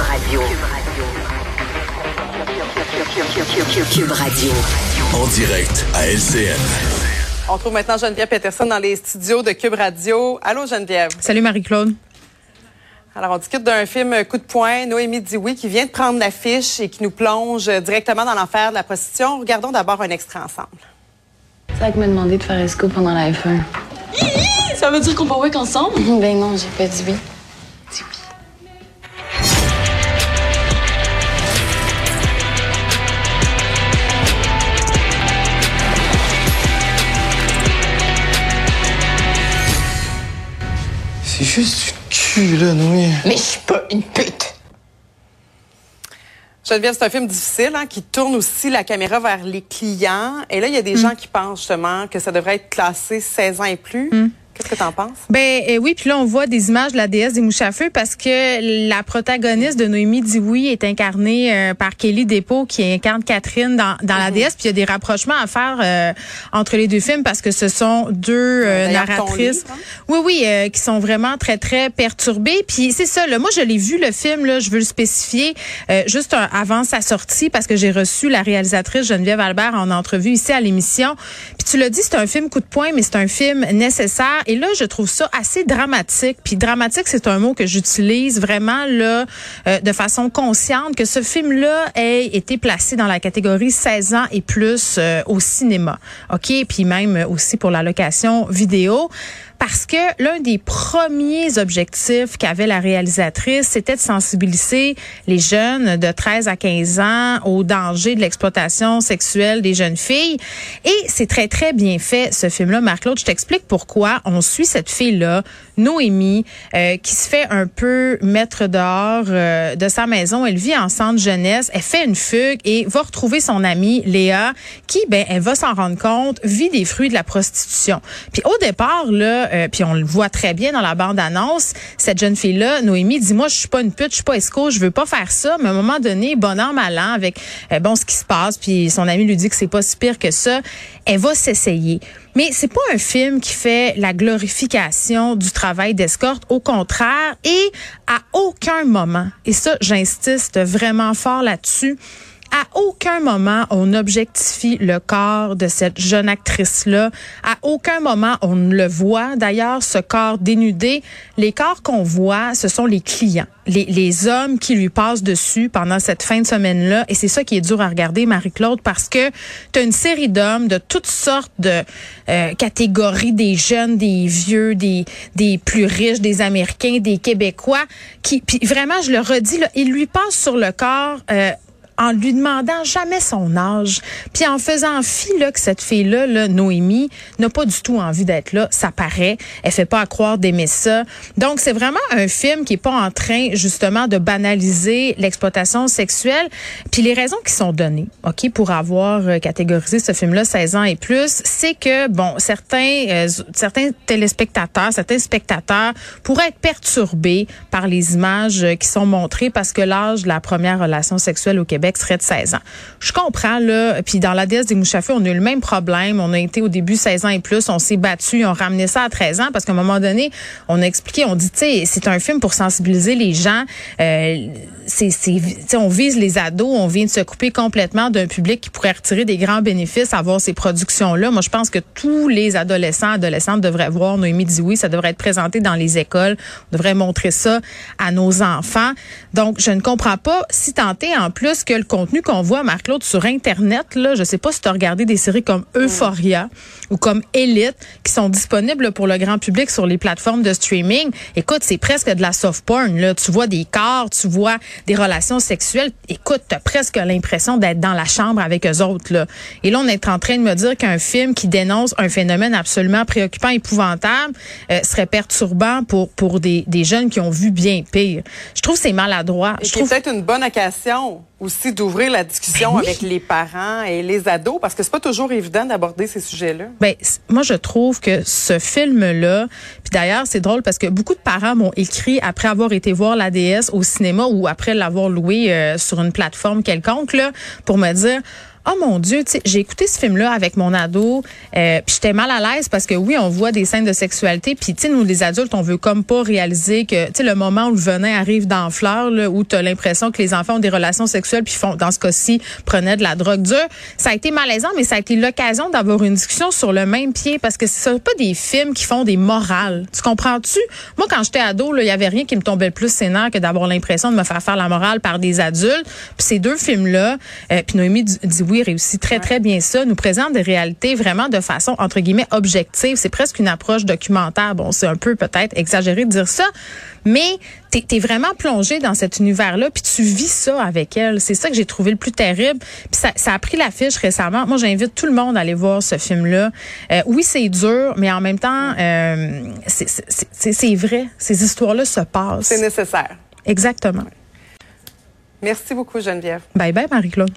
Radio. Cube Radio. En direct à LCN. On trouve maintenant Geneviève Peterson dans les studios de Cube Radio. Allô Geneviève? Salut Marie-Claude. Alors, on discute d'un film Coup de poing, Noémie Dioui, qui vient de prendre l'affiche et qui nous plonge directement dans l'enfer de la prostitution. Regardons d'abord un extrait ensemble. Zach m'a demandé de faire esco pendant la F1. Ça veut dire qu'on va work ensemble? Ben non, j'ai pas dit oui. Juste du cul, là, Noé. Mais je suis pas une pute. Geneviève, c'est un film difficile hein, qui tourne aussi la caméra vers les clients. Et là, il y a des gens qui pensent justement que ça devrait être classé 16 ans et plus. Qu'est-ce que tu en penses? Ben euh, oui, puis là on voit des images de la déesse des mouches à feu parce que la protagoniste de Noémie Dioui est incarnée euh, par Kelly Dépôt qui incarne Catherine dans, dans la déesse. Puis il y a des rapprochements à faire euh, entre les deux films parce que ce sont deux euh, narratrices. livre, hein? Oui, oui, euh, qui sont vraiment très très perturbées. Puis c'est ça. Là, moi je l'ai vu le film là, je veux le spécifier euh, juste un- avant sa sortie parce que j'ai reçu la réalisatrice Geneviève Albert en entrevue ici à l'émission. Puis tu l'as dit, c'est un film coup de poing, mais c'est un film nécessaire. Et là, je trouve ça assez dramatique. Puis dramatique, c'est un mot que j'utilise vraiment là euh, de façon consciente que ce film-là ait été placé dans la catégorie 16 ans et plus euh, au cinéma. OK? Puis même aussi pour la location vidéo. Parce que l'un des premiers objectifs qu'avait la réalisatrice, c'était de sensibiliser les jeunes de 13 à 15 ans au danger de l'exploitation sexuelle des jeunes filles. Et c'est très, très bien fait, ce film-là. Marc-Claude, je t'explique pourquoi on suit cette fille-là, Noémie, euh, qui se fait un peu mettre dehors euh, de sa maison. Elle vit en centre jeunesse. Elle fait une fugue et va retrouver son amie Léa, qui, ben, elle va s'en rendre compte, vit des fruits de la prostitution. Puis au départ, là, euh, puis on le voit très bien dans la bande-annonce, cette jeune fille-là, Noémie, dit, moi, je suis pas une pute, je suis pas esco, je veux pas faire ça. Mais à un moment donné, bon an, mal an, avec, euh, bon, ce qui se passe, puis son ami lui dit que c'est pas si pire que ça, elle va s'essayer. Mais c'est pas un film qui fait la glorification du travail d'escorte. Au contraire, et à aucun moment, et ça, j'insiste vraiment fort là-dessus, à aucun moment on objectifie le corps de cette jeune actrice-là. À aucun moment on ne le voit. D'ailleurs, ce corps dénudé, les corps qu'on voit, ce sont les clients, les, les hommes qui lui passent dessus pendant cette fin de semaine-là. Et c'est ça qui est dur à regarder, Marie-Claude, parce que tu as une série d'hommes de toutes sortes de euh, catégories, des jeunes, des vieux, des, des plus riches, des Américains, des Québécois, qui, puis vraiment, je le redis, là, ils lui passent sur le corps. euh, en lui demandant jamais son âge, puis en faisant fi là que cette fille-là, là, Noémie, n'a pas du tout envie d'être là, ça paraît. Elle fait pas à croire d'aimer ça. Donc c'est vraiment un film qui est pas en train justement de banaliser l'exploitation sexuelle. Puis les raisons qui sont données, ok, pour avoir euh, catégorisé ce film-là 16 ans et plus, c'est que bon certains euh, certains téléspectateurs, certains spectateurs pourraient être perturbés par les images euh, qui sont montrées parce que l'âge de la première relation sexuelle au Québec de 16 ans. Je comprends là, puis dans la déesse des mouches à feu, on a eu le même problème, on a été au début 16 ans et plus, on s'est battu, on ramené ça à 13 ans parce qu'à un moment donné, on a expliqué, on dit tu sais, c'est un film pour sensibiliser les gens, euh, c'est on vise les ados, on vient de se couper complètement d'un public qui pourrait retirer des grands bénéfices à voir ces productions là. Moi je pense que tous les adolescents, adolescentes devraient voir Noémie dit oui, ça devrait être présenté dans les écoles, on devrait montrer ça à nos enfants. Donc je ne comprends pas si tenté en plus que le contenu qu'on voit, Marc-Claude, sur Internet, là, je sais pas si tu as regardé des séries comme Euphoria ou comme Elite qui sont disponibles pour le grand public sur les plateformes de streaming. Écoute, c'est presque de la soft porn. Là. Tu vois des corps, tu vois des relations sexuelles. Écoute, tu as presque l'impression d'être dans la chambre avec eux autres. Là. Et là, on est en train de me dire qu'un film qui dénonce un phénomène absolument préoccupant, épouvantable, euh, serait perturbant pour, pour des, des jeunes qui ont vu bien pire. Je trouve que c'est maladroit. Et Je trouve peut-être une bonne occasion aussi d'ouvrir la discussion Ben oui. avec les parents et les ados parce que c'est pas toujours évident d'aborder ces sujets-là. Ben, moi, je trouve que ce film-là, puis d'ailleurs, c'est drôle parce que beaucoup de parents m'ont écrit après avoir été voir la DS au cinéma ou après l'avoir loué euh, sur une plateforme quelconque, là, pour me dire, oh mon Dieu, j'ai écouté ce film-là avec mon ado, euh, puis j'étais mal à l'aise parce que oui, on voit des scènes de sexualité, puis tu sais, nous les adultes, on veut comme pas réaliser que, tu sais, le moment où le venin arrive dans fleur, là, où tu as l'impression que les enfants ont des relations sexuelles, puis font, dans ce cas-ci, prenaient de la drogue dure, ça a été malaisant, mais ça a été l'occasion d'avoir une discussion sur le même pied parce que ce sont pas des films qui font des morales. Tu comprends-tu? Moi, quand j'étais ado, il y avait rien qui me tombait le plus sénat que d'avoir l'impression de me faire faire la morale par des adultes. Puis ces deux films-là, euh, puis Noémie dit oui réussit très très bien ça, nous présente des réalités vraiment de façon entre guillemets objective. C'est presque une approche documentaire. Bon, c'est un peu peut-être exagéré de dire ça, mais t'es es vraiment plongé dans cet univers-là, puis tu vis ça avec elle. C'est ça que j'ai trouvé le plus terrible. Puis ça, ça a pris l'affiche récemment. Moi, j'invite tout le monde à aller voir ce film-là. Euh, oui, c'est dur, mais en même temps, euh, c'est vrai. Ces histoires-là se passent. C'est nécessaire. Exactement. Merci beaucoup, Geneviève. Bye bye, Marie-Claude.